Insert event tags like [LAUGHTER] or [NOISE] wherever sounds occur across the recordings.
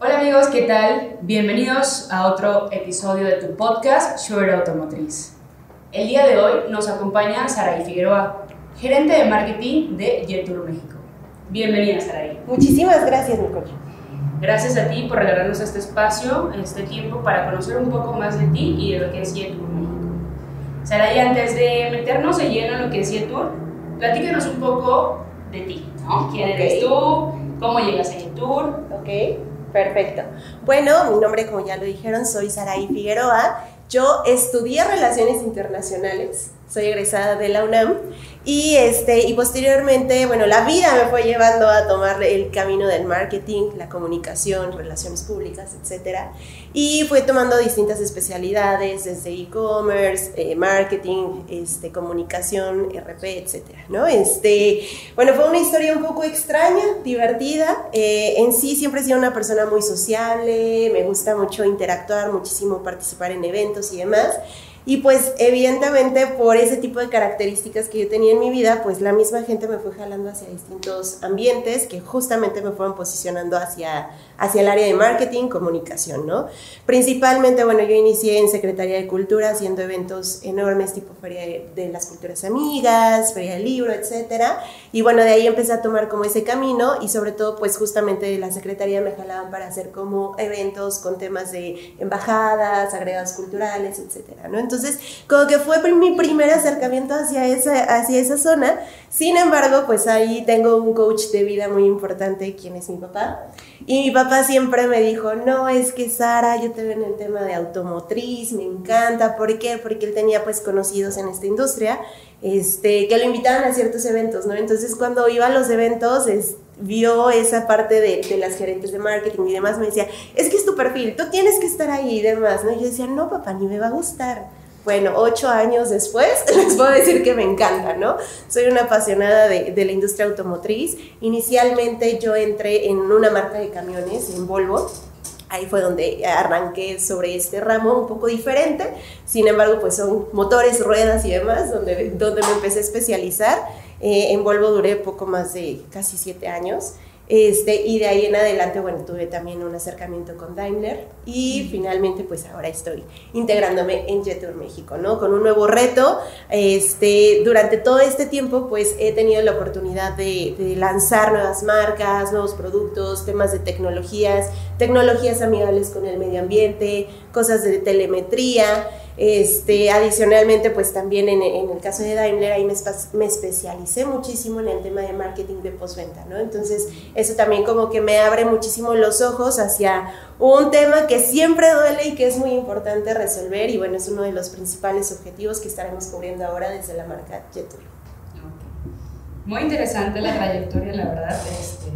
Hola amigos, ¿qué tal? Bienvenidos a otro episodio de tu podcast Shure Automotriz. El día de hoy nos acompaña Saraí Figueroa, gerente de marketing de Jetour México. Bienvenida Saraí. Muchísimas gracias, Nicole. Gracias a ti por regalarnos este espacio, este tiempo para conocer un poco más de ti y de lo que es Jetour México. Saraí, antes de meternos de lleno en lo que es Jetour, platícanos un poco de ti, ¿no? ¿Quién eres tú? ¿Cómo llegas a Jetour? Ok, perfecto. Bueno, mi nombre, como ya lo dijeron, soy Saraí Figueroa. Yo estudié Relaciones Internacionales, soy egresada de la UNAM y, este, y posteriormente, bueno, la vida me fue llevando a tomar el camino del marketing, la comunicación, relaciones públicas, etc. Y fue tomando distintas especialidades, desde e-commerce, eh, marketing, este, comunicación, RP, etc. ¿no? Este, bueno, fue una historia un poco extraña, divertida. Eh, en sí siempre he sido una persona muy sociable, me gusta mucho interactuar, muchísimo participar en eventos y demás. Y pues evidentemente por ese tipo de características que yo tenía en mi vida, pues la misma gente me fue jalando hacia distintos ambientes que justamente me fueron posicionando hacia, hacia el área de marketing, comunicación, ¿no? Principalmente, bueno, yo inicié en Secretaría de Cultura haciendo eventos enormes tipo Feria de, las Culturas Amigas, Feria del Libro, etcétera. Y bueno, de ahí empecé a tomar como ese camino y sobre todo pues justamente de la Secretaría me jalaban para hacer como eventos con temas de embajadas, agregados culturales, etcétera, ¿no? Entonces, como que fue mi primer acercamiento hacia esa, hacia esa zona. Sin embargo, pues ahí tengo un coach de vida muy importante, quien es mi papá. Y mi papá siempre me dijo, no, es que Sara, yo te veo en el tema de automotriz, me encanta. ¿Por qué? Porque él tenía pues conocidos en esta industria, este, que lo invitaban a ciertos eventos, ¿no? Entonces cuando iba a los eventos, vio esa parte de, las gerentes de marketing y demás, me decía, es que es tu perfil, tú tienes que estar ahí y demás, ¿no? Yo decía, no, papá, ni me va a gustar bueno, ocho años después, [LAUGHS] les puedo decir que me encanta, ¿no? Soy una apasionada de, de, la industria automotriz. Inicialmente yo entré en una marca de camiones, en Volvo. Ahí fue donde arranqué sobre este ramo un poco diferente. Sin embargo, pues son motores, ruedas y demás, donde, donde me empecé a especializar. Eh, en Volvo duré poco más de casi siete años. Este, y de ahí en adelante, bueno, tuve también un acercamiento con Daimler y finalmente pues ahora estoy integrándome en Jetour México, ¿no? Con un nuevo reto. Este, durante todo este tiempo pues he tenido la oportunidad de, de lanzar nuevas marcas, nuevos productos, temas de tecnologías, tecnologías amigables con el medio ambiente, cosas de telemetría. Este, adicionalmente, pues también en, en, el caso de Daimler, ahí me, me, especialicé muchísimo en el tema de marketing de postventa, ¿no? Entonces, eso también como que me abre muchísimo los ojos hacia un tema que siempre duele y que es muy importante resolver y bueno, es uno de los principales objetivos que estaremos cubriendo ahora desde la marca Jetour. Muy interesante la trayectoria, la verdad. Este,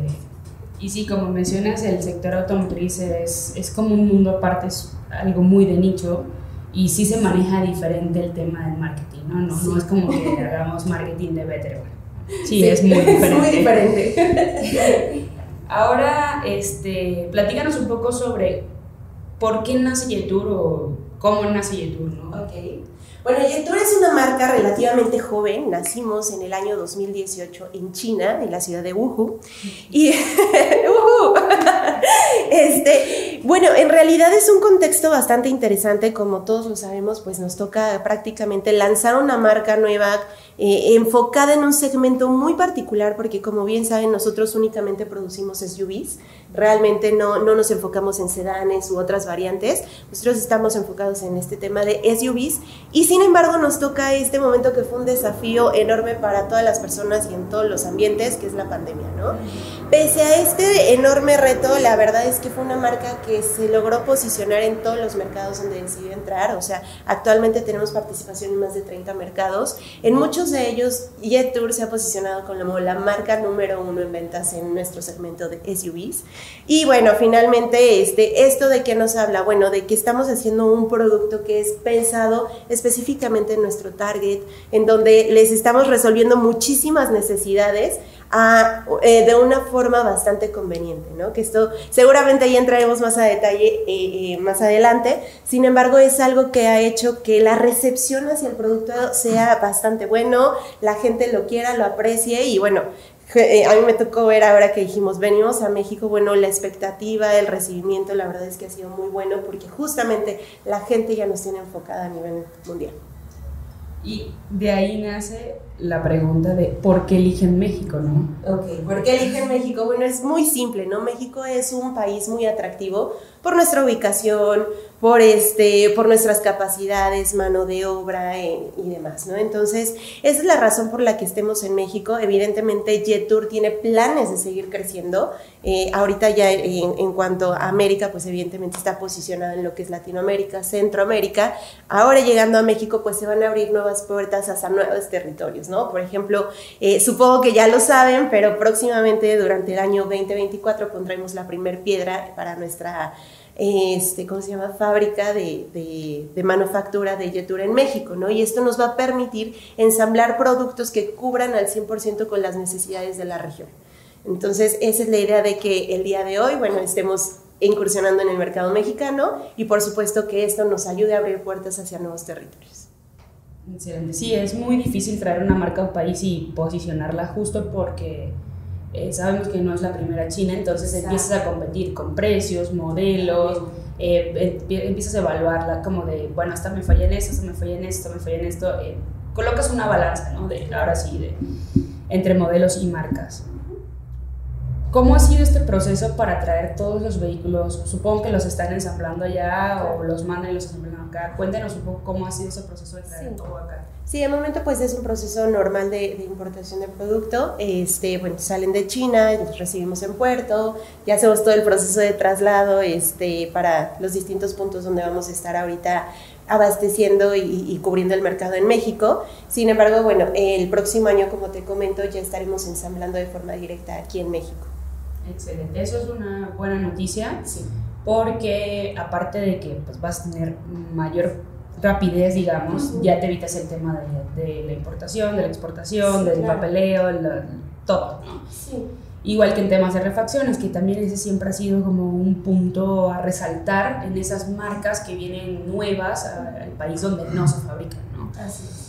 y sí, como mencionas, el sector automotriz es, es como un mundo aparte, es algo muy de nicho y sí se maneja diferente el tema del marketing, ¿no? No, no es como que hagamos marketing de Better. Sí, sí, es muy diferente. Es muy [LAUGHS] diferente. Ahora, este, platícanos un poco sobre por qué nace Yetur o cómo nace Yetur, ¿no? Ok. Bueno, Yetur es una marca relativamente joven. Nacimos en el año 2018 en China, en la ciudad de Wuhu. Y, [LAUGHS] ¡Wuhu! Este, bueno, en realidad es un contexto bastante interesante. Como todos lo sabemos, pues nos toca prácticamente lanzar una marca nueva eh, enfocada en un segmento muy particular, porque como bien saben, nosotros únicamente producimos SUVs. Realmente no, no nos enfocamos en sedanes u otras variantes. Nosotros estamos enfocados en este tema de SUVs y sin embargo nos toca este momento que fue un desafío enorme para todas las personas y en todos los ambientes, que es la pandemia, ¿no? Pese a este enorme reto, la verdad es que fue una marca que se logró posicionar en todos los mercados donde decidió entrar. O sea, actualmente tenemos participación en más de 30 mercados. En muchos de ellos, Jetour se ha posicionado como la marca número uno en ventas en nuestro segmento de SUVs. Y bueno, finalmente, este, ¿esto de qué nos habla? Bueno, de que estamos haciendo un producto que es pensado específicamente en nuestro target, en donde les estamos resolviendo muchísimas necesidades eh, de una forma bastante conveniente, ¿no? Que esto seguramente ya entraremos más a detalle eh, eh, más adelante, sin embargo es algo que ha hecho que la recepción hacia el producto sea bastante bueno, la gente lo quiera, lo aprecie y bueno, a mí me tocó ver ahora que dijimos, venimos a México, bueno, la expectativa, el recibimiento, la verdad es que ha sido muy bueno porque justamente la gente ya nos tiene enfocada a nivel mundial. Y de ahí nace la pregunta de ¿por qué eligen México, no? Ok, ¿por qué eligen México? Bueno, es muy simple, ¿no? México es un país muy atractivo por nuestra ubicación, por, este, por nuestras capacidades, mano de obra eh, y demás, ¿no? Entonces, esa es la razón por la que estemos en México. Evidentemente, Jetour tiene planes de seguir creciendo. Eh, ahorita ya en, cuanto a América, pues evidentemente está posicionada en lo que es Latinoamérica, Centroamérica. Ahora llegando a México, pues se van a abrir nuevas puertas hacia nuevos territorios, ¿no? Por ejemplo, eh, supongo que ya lo saben, pero próximamente durante el año 2024 pondremos la primer piedra para nuestra este, ¿cómo se llama? Fábrica de, manufactura de Yetura en México, ¿no? Y esto nos va a permitir ensamblar productos que cubran al 100% con las necesidades de la región. Entonces, esa es la idea de que el día de hoy, bueno, estemos incursionando en el mercado mexicano y por supuesto que esto nos ayude a abrir puertas hacia nuevos territorios. Excelente. Sí, es muy difícil traer una marca a un país y posicionarla justo porque eh, sabemos que no es la primera China, entonces empiezas a competir con precios, modelos, eh, empiezas a evaluarla como de, bueno, esta me falla en esto, esta me falla en esto, me falla en esto, eh, colocas una balanza, ¿no? De, ahora sí, de, entre modelos y marcas. ¿Cómo ha sido este proceso para traer todos los vehículos? Supongo que los están ensamblando allá o los mandan y los ensamblan acá. Cuéntenos un poco cómo ha sido ese proceso de traer todo acá. Sí, de momento pues es un proceso normal de, de, importación de producto. Este, bueno, salen de China, los recibimos en puerto, ya hacemos todo el proceso de traslado este, para los distintos puntos donde vamos a estar ahorita abasteciendo y, y, cubriendo el mercado en México. Sin embargo, bueno, el próximo año, como te comento, ya estaremos ensamblando de forma directa aquí en México. Excelente, eso es una buena noticia, sí. porque aparte de que pues, vas a tener mayor rapidez, digamos, ya te evitas el tema de, de, la importación, de la exportación, sí, del claro. papeleo, el, todo, ¿no? Sí. Igual que en temas de refacciones, que también ese siempre ha sido como un punto a resaltar en esas marcas que vienen nuevas al país donde no se fabrican, ¿no? Así es.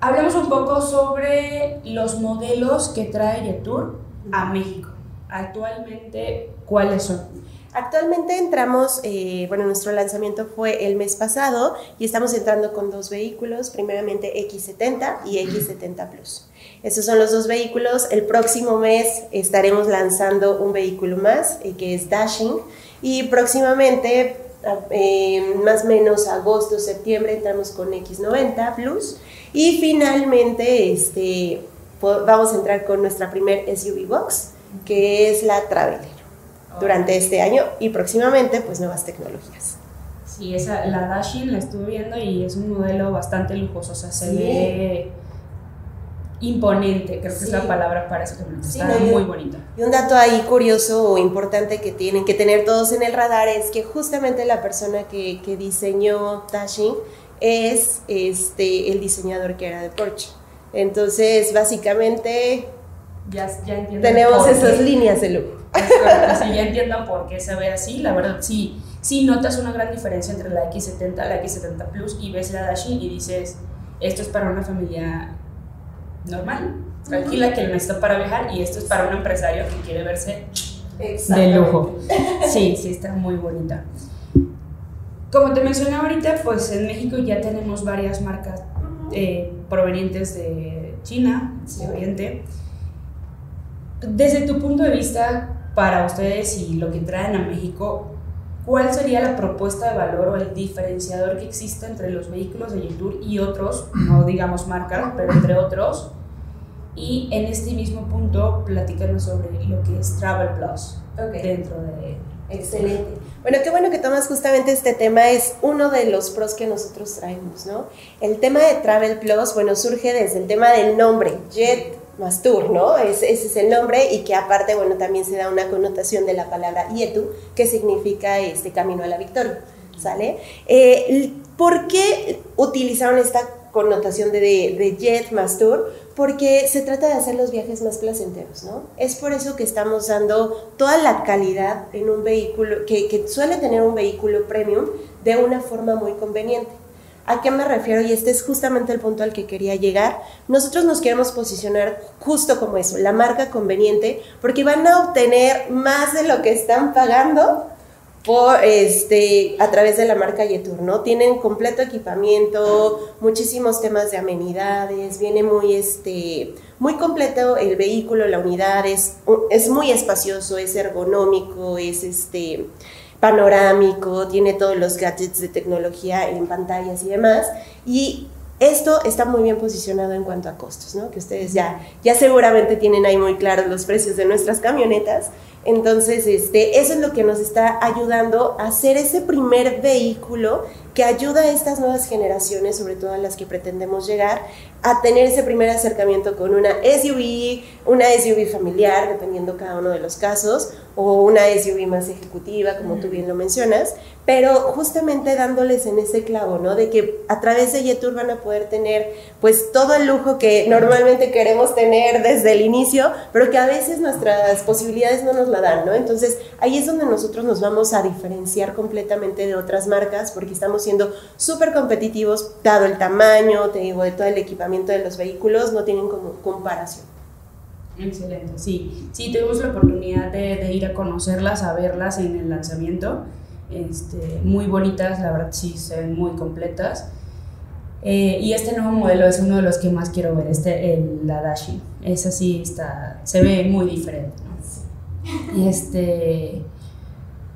Hablemos un poco sobre los modelos que trae Yetur a México. Actualmente, ¿cuáles son? Actualmente entramos, eh, bueno, nuestro lanzamiento fue el mes pasado y estamos entrando con dos vehículos, primeramente X70 y X70 Plus. Estos son los dos vehículos. El próximo mes estaremos lanzando un vehículo más, eh, que es Dashing, y próximamente, eh, más o menos agosto, septiembre, entramos con X90 Plus. Y finalmente, este, vamos a entrar con nuestra primer SUV Box, que es la Traveler durante este año y próximamente pues nuevas tecnologías. Sí, esa, la Dashin la estuve viendo y es un modelo bastante lujoso, o sea, se sí. ve imponente, creo que sí. es la palabra para eso, sí, está no, muy bonita. Y un dato ahí curioso o importante que tienen que tener todos en el radar es que justamente la persona que, que diseñó Dashin es este, el diseñador que era de Porsche. Entonces, básicamente, ya, ya tenemos esas líneas de lujo. [LAUGHS] Así ya entiendo por qué se ve así. La verdad, sí, sí notas una gran diferencia entre la X70, la X70 Plus y ves la Dashi y dices, esto es para una familia normal, tranquila, que lo necesita para viajar y esto es para un empresario que quiere verse de lujo. [LAUGHS] Sí, sí, está muy bonita. Como te mencioné ahorita, pues en México ya tenemos varias marcas eh, provenientes de China, de Oriente. Desde tu punto de vista, para ustedes y lo que traen a México, ¿cuál sería la propuesta de valor o el diferenciador que existe entre los vehículos de Yetur y otros, no digamos marcas, pero entre otros? Y en este mismo punto, platícanos sobre lo que es Travel Plus okay. dentro de... Excelente. Bueno, qué bueno que tomas justamente este tema, es uno de los pros que nosotros traemos, ¿no? El tema de Travel Plus, bueno, surge desde el tema del nombre, Jet Mastur, ¿no? Es, ese es el nombre y que aparte, bueno, también se da una connotación de la palabra Yetu, que significa este camino a la victoria, ¿sale? Eh, ¿Por qué utilizaron esta connotación de, de, Jet Mastur? Porque se trata de hacer los viajes más placenteros, ¿no? Es por eso que estamos dando toda la calidad en un vehículo, que, que suele tener un vehículo premium, de una forma muy conveniente. ¿A qué me refiero? Y este es justamente el punto al que quería llegar. Nosotros nos queremos posicionar justo como eso, la marca conveniente, porque van a obtener más de lo que están pagando por, este, a través de la marca Yetur, ¿no? Tienen completo equipamiento, muchísimos temas de amenidades, viene muy, este, muy completo el vehículo, la unidad, es, es muy espacioso, es ergonómico, es este panorámico, tiene todos los gadgets de tecnología en pantallas y demás. Y esto está muy bien posicionado en cuanto a costos, ¿no? Que ustedes ya, ya seguramente tienen ahí muy claros los precios de nuestras camionetas. Entonces, este, eso es lo que nos está ayudando a hacer ese primer vehículo que ayuda a estas nuevas generaciones, sobre todo a las que pretendemos llegar, a tener ese primer acercamiento con una SUV, una SUV familiar, dependiendo cada uno de los casos, o una SUV más ejecutiva, como tú bien lo mencionas, pero justamente dándoles en ese clavo, ¿no? De que a través de Yetur van a poder tener pues todo el lujo que normalmente queremos tener desde el inicio, pero que a veces nuestras posibilidades no nos la dan, ¿no? Entonces ahí es donde nosotros nos vamos a diferenciar completamente de otras marcas porque estamos siendo súper competitivos, dado el tamaño, te digo, de todo el equipamiento de los vehículos, no tienen como comparación. Excelente, sí. Sí, tuvimos la oportunidad de, ir a conocerlas, a verlas en el lanzamiento. Este, muy bonitas, la verdad sí, se ven muy completas. Eh, y este nuevo modelo es uno de los que más quiero ver, este, el, la Dashi. Es así, está, se ve muy diferente. ¿no? Este,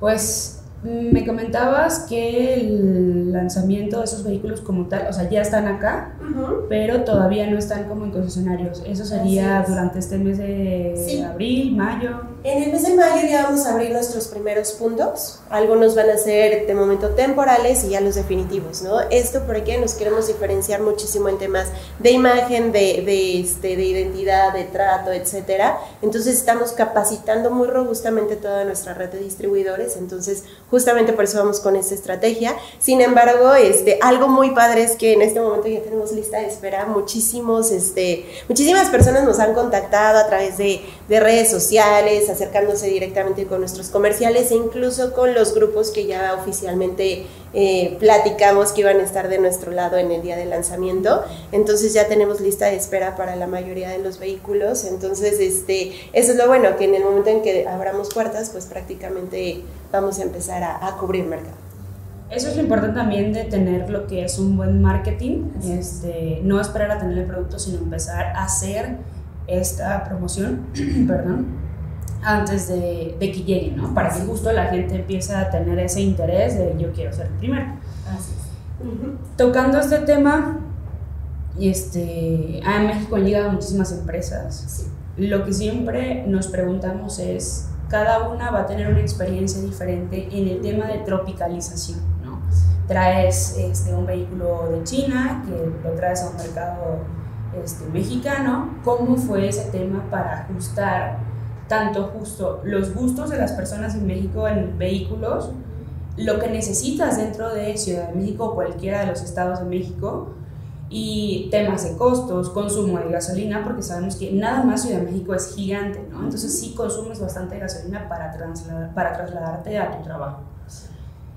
pues me comentabas que el lanzamiento de esos vehículos como tal, o sea, ya están acá, pero todavía no están como en concesionarios. Eso sería durante este mes de abril, mayo. En el mes de mayo ya vamos a abrir nuestros primeros puntos. Algunos van a ser de momento temporales y ya los definitivos, ¿no? Esto porque nos queremos diferenciar muchísimo en temas de imagen, de, de, este, de identidad, de trato, etcétera. Entonces estamos capacitando muy robustamente toda nuestra red de distribuidores. Entonces, justamente por eso vamos con esta estrategia. Sin embargo, este, algo muy padre es que en este momento ya tenemos lista de espera. Muchísimos, este, muchísimas personas nos han contactado a través de, de redes sociales acercándose directamente con nuestros comerciales e incluso con los grupos que ya oficialmente eh, platicamos que iban a estar de nuestro lado en el día de lanzamiento. Entonces ya tenemos lista de espera para la mayoría de los vehículos. Entonces, este, eso es lo bueno, que en el momento en que abramos puertas, pues prácticamente vamos a empezar a cubrir mercado. Eso es lo importante también de tener lo que es un buen marketing, este, no esperar a tener el producto, sino empezar a hacer esta promoción, [CLEARS THROAT] perdón, antes de, de, que lleguen, ¿no? Para que justo la gente empiece a tener ese interés de yo quiero ser el primero. Así Tocando este tema, este, a México han llegado muchísimas empresas. Lo que siempre nos preguntamos es, cada una va a tener una experiencia diferente en el tema de tropicalización. Traes este, un vehículo de China, que lo traes a un mercado este, mexicano, ¿cómo fue ese tema para ajustar tanto justo los gustos de las personas en México en vehículos, lo que necesitas dentro de Ciudad de México o cualquiera de los estados de México y temas de costos, consumo de gasolina, porque sabemos que nada más Ciudad de México es gigante, ¿no? Entonces sí consumes bastante gasolina para, trasladar, para trasladarte a tu trabajo.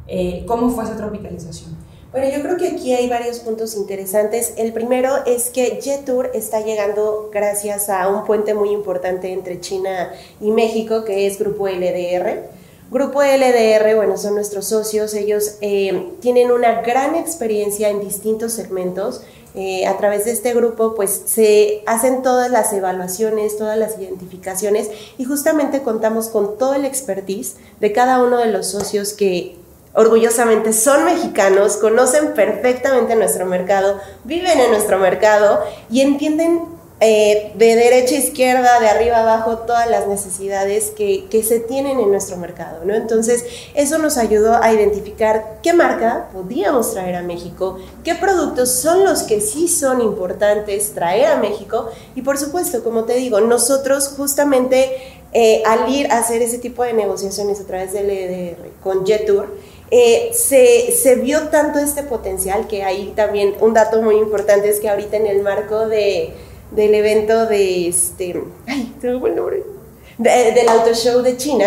Eh, ¿Cómo fue esa tropicalización? Bueno, yo creo que aquí hay varios puntos interesantes. El primero es que Jetour está llegando gracias a un puente muy importante entre China y México, que es Grupo LDR. Grupo LDR, bueno, son nuestros socios, ellos eh, tienen una gran experiencia en distintos segmentos. Eh, a través de este grupo, pues se hacen todas las evaluaciones, todas las identificaciones y justamente contamos con todo el expertise de cada uno de los socios que orgullosamente son mexicanos, conocen perfectamente nuestro mercado, viven en nuestro mercado y entienden eh, de derecha a izquierda, de arriba a abajo, todas las necesidades que, que, se tienen en nuestro mercado, ¿no? Entonces, eso nos ayudó a identificar qué marca podíamos traer a México, qué productos son los que sí son importantes traer a México y, por supuesto, como te digo, nosotros justamente eh, al ir a hacer ese tipo de negociaciones a través del EDR con Jetour, eh, se, se, vio tanto este potencial que ahí también un dato muy importante es que ahorita en el marco de, del evento de este, ay, tengo el nombre, del auto show de China,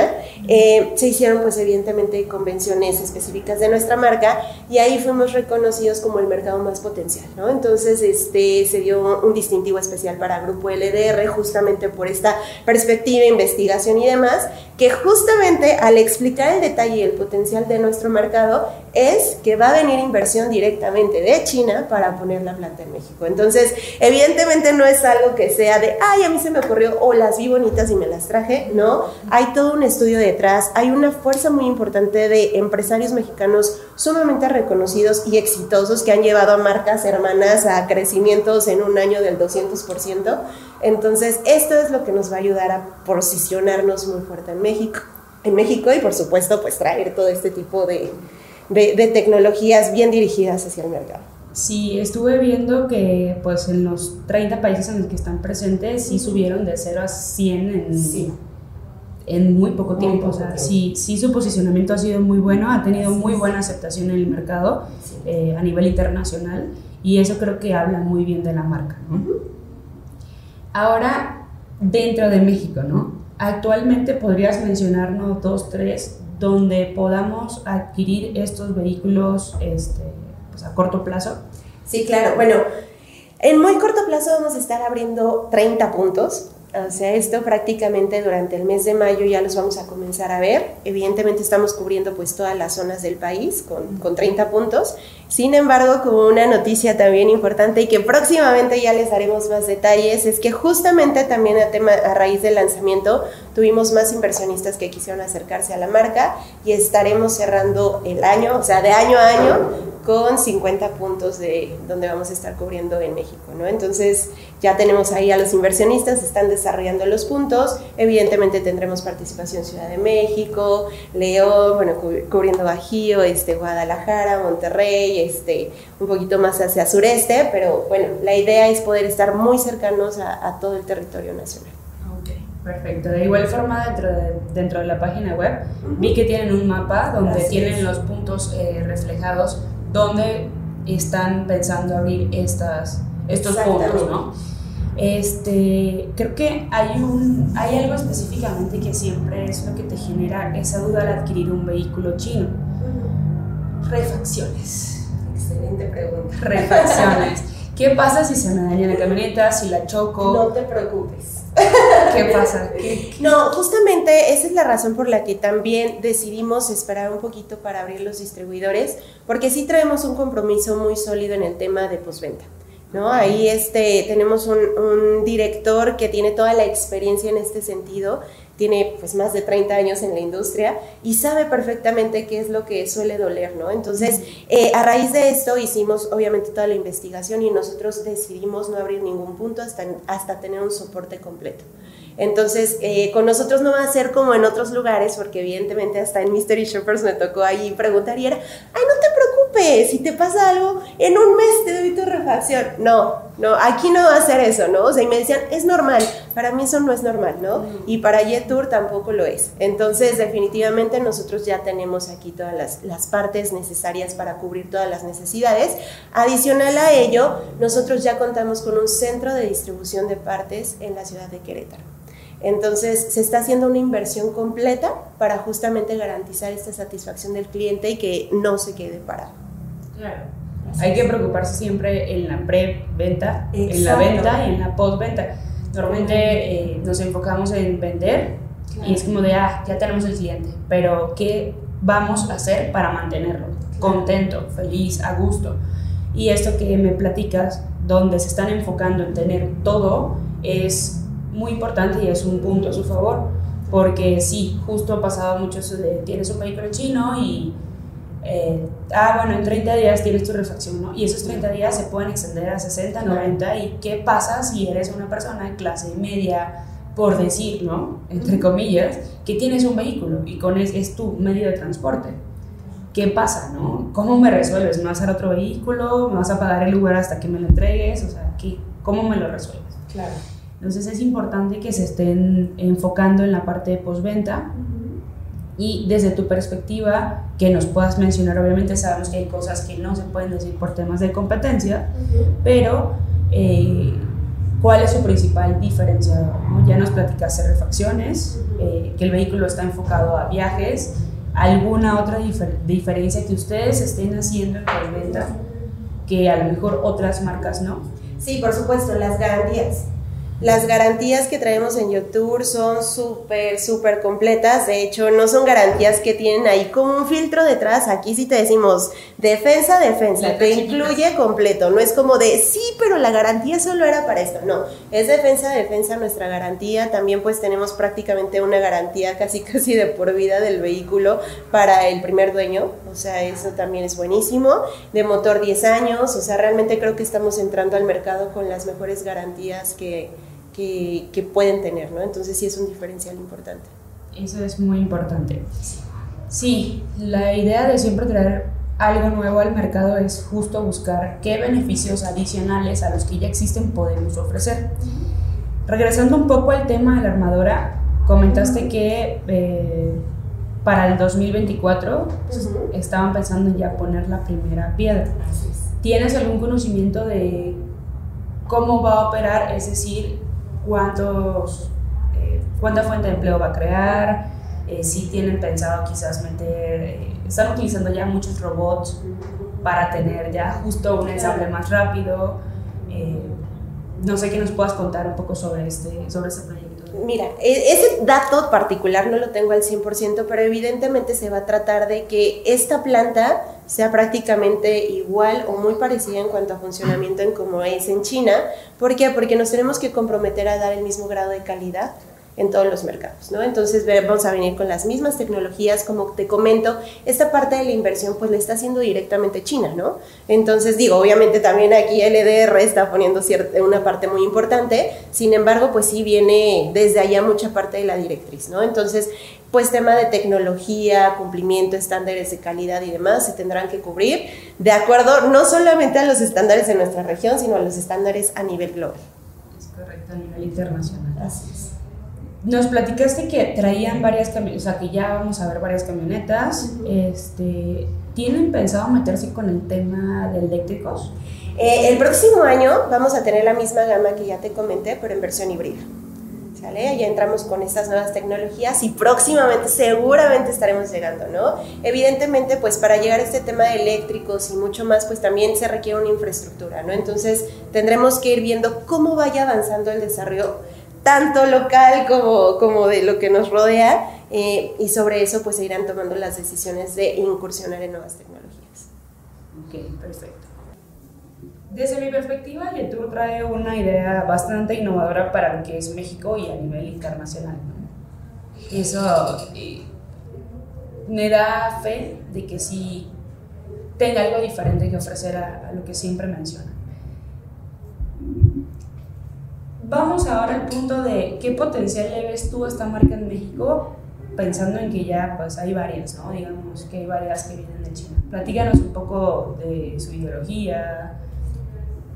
eh, se hicieron pues evidentemente convenciones específicas de nuestra marca y ahí fuimos reconocidos como el mercado más potencial, ¿no? Entonces este, se dio un distintivo especial para Grupo LDR justamente por esta perspectiva, investigación y demás, que justamente al explicar el detalle y el potencial de nuestro mercado es que va a venir inversión directamente de China para poner la planta en México. Entonces, evidentemente no es algo que sea de, ay, a mí se me ocurrió o las vi bonitas y me las traje, no, hay todo un estudio detrás, hay una fuerza muy importante de empresarios mexicanos sumamente reconocidos y exitosos que han llevado a marcas hermanas a crecimientos en un año del 200%. Entonces, esto es lo que nos va a ayudar a posicionarnos muy fuerte en México. En México y por supuesto, pues traer todo este tipo de, de, tecnologías bien dirigidas hacia el mercado. Sí, estuve viendo que pues en los 30 países en los que están presentes sí subieron de 0 a 100 en, en muy poco tiempo. o sea, sí, sí su posicionamiento ha sido muy bueno, ha tenido muy buena aceptación en el mercado eh, a nivel internacional y eso creo que habla muy bien de la marca. Ahora, dentro de México, ¿no? Actualmente podrías mencionarnos dos, tres donde podamos adquirir estos vehículos este, pues a corto plazo? Sí, claro. Bueno, en muy corto plazo vamos a estar abriendo 30 puntos. O sea, esto prácticamente durante el mes de mayo ya los vamos a comenzar a ver. Evidentemente estamos cubriendo pues todas las zonas del país con, con 30 puntos. Sin embargo, como una noticia también importante y que próximamente ya les daremos más detalles, es que justamente también a, tema, a raíz del lanzamiento tuvimos más inversionistas que quisieron acercarse a la marca y estaremos cerrando el año, o sea, de año a año, con 50 puntos de donde vamos a estar cubriendo en México, ¿no? Entonces, ya tenemos ahí a los inversionistas, están desarrollando los puntos, evidentemente tendremos participación Ciudad de México, León, bueno, cubriendo Bajío, este, Guadalajara, Monterrey, este, un poquito más hacia sureste, pero bueno, la idea es poder estar muy cercanos a todo el territorio nacional. Perfecto. De igual forma, dentro de, dentro de la página web, vi que tienen un mapa donde tienen los puntos eh, reflejados donde están pensando abrir estas, estos puntos, ¿no? Este, creo que hay, un, hay algo específicamente que siempre es lo que te genera esa duda al adquirir un vehículo chino. Refacciones. Excelente pregunta. Refacciones. [LAUGHS] ¿Qué pasa si se me daña la camioneta, si la choco? No te preocupes. ¿Qué pasa? [LAUGHS] No, justamente esa es la razón por la que también decidimos esperar un poquito para abrir los distribuidores, porque sí traemos un compromiso muy sólido en el tema de postventa. ¿No? Ahí este, tenemos un, director que tiene toda la experiencia en este sentido tiene pues más de 30 años en la industria y sabe perfectamente qué es lo que suele doler, ¿no? Entonces, eh, a raíz de esto hicimos obviamente toda la investigación y nosotros decidimos no abrir ningún punto hasta, hasta tener un soporte completo. Entonces, eh, con nosotros no va a ser como en otros lugares, porque evidentemente hasta en Mystery Shoppers me tocó ahí preguntar y era, ay, no te preocupes, si te pasa algo, en un mes te doy tu refacción. No, no, aquí no va a ser eso, ¿no? O sea, y me decían, es normal, para mí eso no es normal, ¿no? Mm. Y para Tour tampoco lo es. Entonces, definitivamente nosotros ya tenemos aquí todas las, las partes necesarias para cubrir todas las necesidades. Adicional a ello, nosotros ya contamos con un centro de distribución de partes en la ciudad de Querétaro. Entonces, se está haciendo una inversión completa para justamente garantizar esta satisfacción del cliente y que no se quede parado. Claro. Hay que preocuparse siempre en la pre-venta, en la venta y en la post-venta. Normalmente eh, nos enfocamos en vender y es como de, ah, ya tenemos el cliente, pero ¿qué vamos a hacer para mantenerlo? Contento, feliz, a gusto. Y esto que me platicas, donde se están enfocando en tener todo, es muy importante y es un punto a su favor, porque sí, justo ha pasado mucho eso de tienes un vehículo chino y, eh, ah, bueno, en 30 días tienes tu refacción, ¿no? Y esos 30 días se pueden extender a 60, 90, y ¿qué pasa si eres una persona de clase media, por decir, ¿no? Entre comillas, que tienes un vehículo y con es, es tu medio de transporte. ¿Qué pasa, no? ¿Cómo me resuelves? ¿Me vas a dar otro vehículo? ¿Me vas a pagar el lugar hasta que me lo entregues? O sea, ¿qué, ¿cómo me lo resuelves? Claro. Entonces es importante que se estén enfocando en la parte de postventa y desde tu perspectiva que nos puedas mencionar, obviamente sabemos que hay cosas que no se pueden decir por temas de competencia, pero eh, ¿cuál es su principal diferenciador? Ya nos platicaste refacciones, eh, que el vehículo está enfocado a viajes, alguna otra diferencia que ustedes estén haciendo en venta que a lo mejor otras marcas no. Sí, por supuesto, las garantías. Las garantías que traemos en YouTube son súper, súper completas. De hecho, no son garantías que tienen ahí como un filtro detrás. Aquí sí te decimos defensa, defensa. Te incluye completo. No es como de sí, pero la garantía solo era para esto. No, es defensa, defensa nuestra garantía. También pues tenemos prácticamente una garantía casi [LAUGHS] casi de por vida del vehículo para el primer dueño. O sea, eso también es buenísimo. De motor 10 años. O sea, realmente creo que estamos entrando al mercado con las mejores garantías que que, pueden tener, ¿no? Entonces sí es un diferencial importante. Eso es muy importante. Sí, la idea de siempre traer algo nuevo al mercado es justo buscar qué beneficios adicionales a los que ya existen podemos ofrecer. Regresando un poco al tema de la armadora, comentaste que eh, para el 2024 estaban pensando ya poner la primera piedra. ¿Tienes algún conocimiento de cómo va a operar? Es decir, cuántos, eh, cuánta fuente de empleo va a crear, eh, si tienen pensado quizás meter, eh, están utilizando ya muchos robots para tener ya justo un ensamble más rápido. no sé qué nos puedas contar un poco sobre este, sobre este proyecto. Mira, e, ese dato particular no lo tengo al 100%, pero evidentemente se va a tratar de que esta planta sea prácticamente igual o muy parecida en cuanto a funcionamiento en como es en China. ¿Por qué? Porque nos tenemos que comprometer a dar el mismo grado de calidad en todos los mercados, ¿no? Entonces vamos a venir con las mismas tecnologías, como te comento, esta parte de la inversión pues le está haciendo directamente China, ¿no? Entonces digo, obviamente también aquí LDR está poniendo cierta, una parte muy importante, sin embargo pues sí viene desde allá mucha parte de la directriz, ¿no? Entonces pues tema de tecnología, cumplimiento, estándares de calidad y demás se tendrán que cubrir de acuerdo no solamente a los estándares de nuestra región, sino a los estándares a nivel global. Es correcto, a nivel internacional. Así es. Nos platicaste que traían varias camionetas, o sea, que ya vamos a ver varias camionetas. este, ¿Tienen pensado meterse con el tema de eléctricos? Eh, el próximo año vamos a tener la misma gama que ya te comenté, pero en versión híbrida. ¿Sale? Ya entramos con estas nuevas tecnologías y próximamente seguramente estaremos llegando, ¿no? Evidentemente, pues para llegar a este tema de eléctricos y mucho más, pues también se requiere una infraestructura, ¿no? Entonces tendremos que ir viendo cómo vaya avanzando el desarrollo tanto local como, como de lo que nos rodea, eh, y sobre eso pues se irán tomando las decisiones de incursionar en nuevas tecnologías. Ok, perfecto. Desde mi perspectiva, YouTube trae una idea bastante innovadora para lo que es México y a nivel internacional. Eso eh, me da fe de que sí tenga algo diferente que ofrecer a lo que siempre menciona. Vamos ahora al punto de qué potencial le ves tú a esta marca en México, pensando en que ya pues hay varias, ¿no? Digamos que hay varias que vienen de China. Platícanos un poco de su ideología,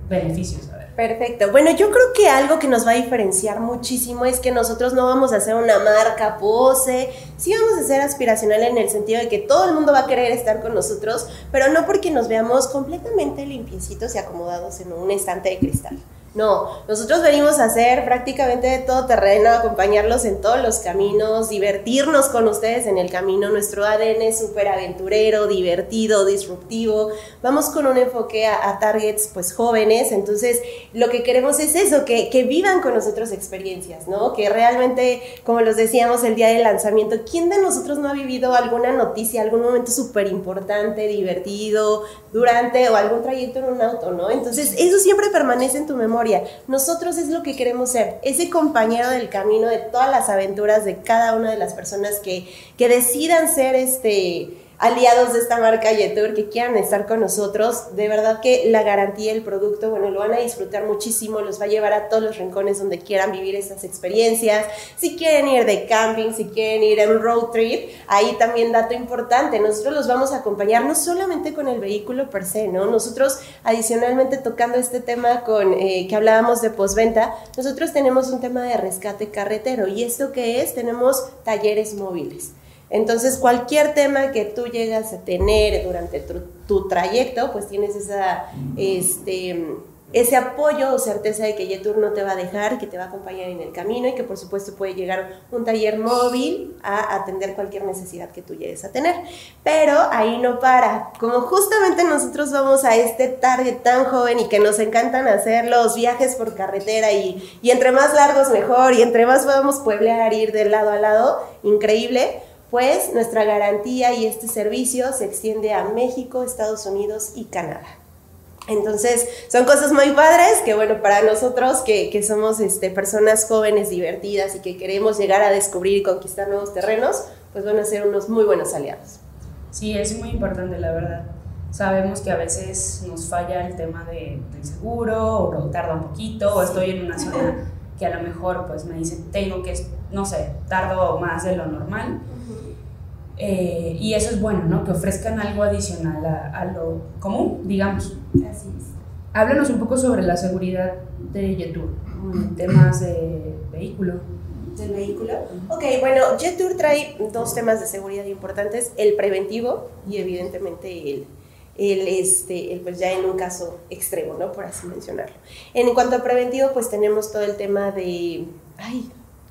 beneficios. A ver. Perfecto. Bueno, yo creo que algo que nos va a diferenciar muchísimo es que nosotros no vamos a hacer una marca pose, sí vamos a ser aspiracional en el sentido de que todo el mundo va a querer estar con nosotros, pero no porque nos veamos completamente limpiecitos y acomodados en un estante de cristal. No, nosotros venimos a hacer prácticamente de todo terreno, acompañarlos en todos los caminos, divertirnos con ustedes en el camino. Nuestro ADN es súper aventurero, divertido, disruptivo. Vamos con un enfoque a, targets pues jóvenes, entonces lo que queremos es eso, que, que, vivan con nosotros experiencias, ¿no? Que realmente, como los decíamos el día del lanzamiento, ¿quién de nosotros no ha vivido alguna noticia, algún momento súper importante, divertido, durante o algún trayecto en un auto, ¿no? Entonces eso siempre permanece en tu memoria nosotros es lo que queremos ser, ese compañero del camino de todas las aventuras de cada una de las personas que, que decidan ser este aliados de esta marca Yetur que quieran estar con nosotros. De verdad que la garantía del producto, bueno, lo van a disfrutar muchísimo, los va a llevar a todos los rincones donde quieran vivir estas experiencias. Si quieren ir de camping, si quieren ir en road trip, ahí también dato importante, nosotros los vamos a acompañar no solamente con el vehículo per se, ¿no? Nosotros adicionalmente tocando este tema con eh, que hablábamos de postventa, nosotros tenemos un tema de rescate carretero y esto que es, tenemos talleres móviles. Entonces, cualquier tema que tú llegas a tener durante tu, trayecto, pues tienes esa, este, ese apoyo o certeza de que Yetur no te va a dejar, que te va a acompañar en el camino y que por supuesto puede llegar un taller móvil a atender cualquier necesidad que tú llegues a tener. Pero ahí no para. Como justamente nosotros vamos a este target tan joven y que nos encantan hacer los viajes por carretera y, y entre más largos mejor y entre más podamos pueblear, ir de lado a lado, increíble pues nuestra garantía y este servicio se extiende a México, Estados Unidos y Canadá. Entonces, son cosas muy padres que, bueno, para nosotros que, que somos este, personas jóvenes, divertidas y que queremos llegar a descubrir y conquistar nuevos terrenos, pues van a ser unos muy buenos aliados. Sí, es muy importante, la verdad. Sabemos que a veces nos falla el tema de, del seguro, o tarda un poquito, o estoy en una zona que a lo mejor pues me dice, tengo que, no sé, tardo más de lo normal. Eh, y eso es bueno, ¿no? Que ofrezcan algo adicional a, a lo común, digamos. Así es. Háblanos un poco sobre la seguridad de Yetur, en temas de vehículo. ¿Del vehículo? Ok, bueno, Jetour trae dos temas de seguridad importantes, el preventivo y evidentemente el, el, este, el, pues ya en un caso extremo, ¿no? Por así mencionarlo. En cuanto a preventivo, pues tenemos todo el tema de, ay,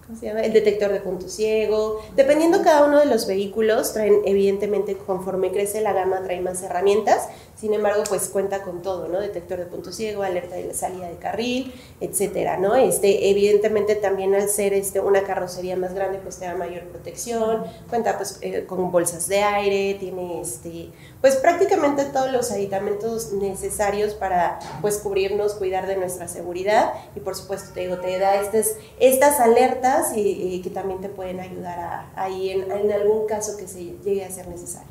¿cómo se llama? El detector de punto ciego. Dependiendo cada uno de los vehículos, traen evidentemente conforme crece la gama, trae más herramientas. Sin embargo, pues cuenta con todo, ¿no? Detector de punto ciego, alerta de salida de carril, etcétera, ¿no? Este, evidentemente también al ser este, una carrocería más grande, pues te da mayor protección, cuenta pues eh, con bolsas de aire, tiene este, pues prácticamente todos los aditamentos necesarios para pues cubrirnos, cuidar de nuestra seguridad y por supuesto te digo, te da estas, estas alertas y, que también te pueden ayudar ahí en, en algún caso que se llegue a ser necesario.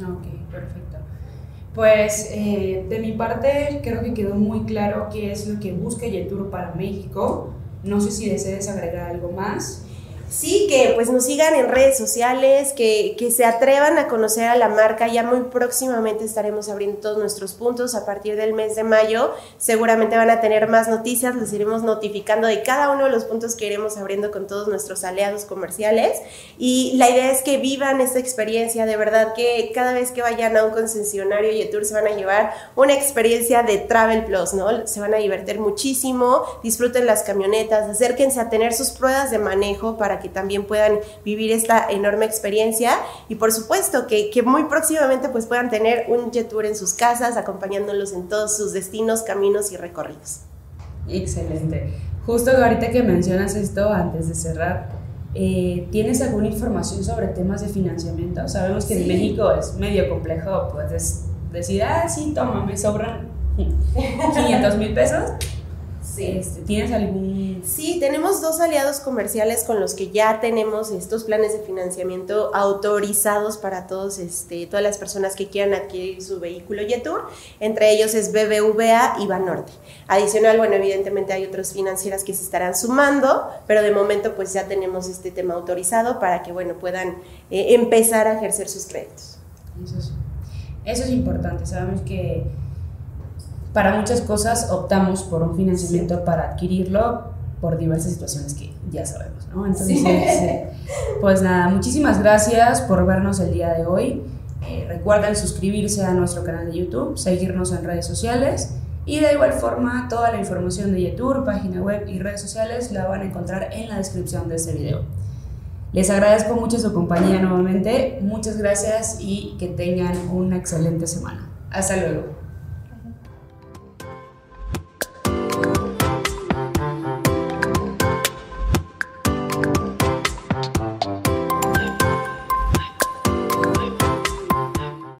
Ok, perfecto. Pues eh, de mi parte creo que quedó muy claro qué es lo que busca Yetur para México. No sé si desees agregar algo más. Sí, que pues nos sigan en redes sociales, que, que, se atrevan a conocer a la marca. Ya muy próximamente estaremos abriendo todos nuestros puntos a partir del mes de mayo. Seguramente van a tener más noticias, les iremos notificando de cada uno de los puntos que iremos abriendo con todos nuestros aliados comerciales. Y la idea es que vivan esta experiencia, de verdad que cada vez que vayan a un concesionario Yetur se van a llevar una experiencia de Travel Plus, ¿no? Se van a divertir muchísimo, disfruten las camionetas, acérquense a tener sus pruebas de manejo para que también puedan vivir esta enorme experiencia y por supuesto que, que muy próximamente pues puedan tener un jet tour en sus casas acompañándolos en todos sus destinos, caminos y recorridos. Excelente. Justo ahorita que mencionas esto, antes de cerrar, eh, ¿tienes alguna información sobre temas de financiamiento? Sabemos que sí. en México es medio complejo, puedes decir, ah, sí, toma, me sobran [LAUGHS] 500 mil pesos. Sí. Este, ¿Tienes algún Sí, tenemos dos aliados comerciales con los que ya tenemos estos planes de financiamiento autorizados para todos, este, todas las personas que quieran adquirir su vehículo Yetur. Entre ellos es BBVA y Banorte. Adicional, bueno, evidentemente hay otras financieras que se estarán sumando, pero de momento pues ya tenemos este tema autorizado para que, bueno, puedan eh, empezar a ejercer sus créditos. Eso es, eso es importante. Sabemos que para muchas cosas optamos por un financiamiento sí. para adquirirlo por diversas situaciones que ya sabemos, ¿no? Entonces, sí. pues nada, muchísimas gracias por vernos el día de hoy. Eh, recuerden suscribirse a nuestro canal de YouTube, seguirnos en redes sociales y de igual forma toda la información de Yetur, página web y redes sociales la van a encontrar en la descripción de este video. Les agradezco mucho su compañía nuevamente, muchas gracias y que tengan una excelente semana. Hasta luego.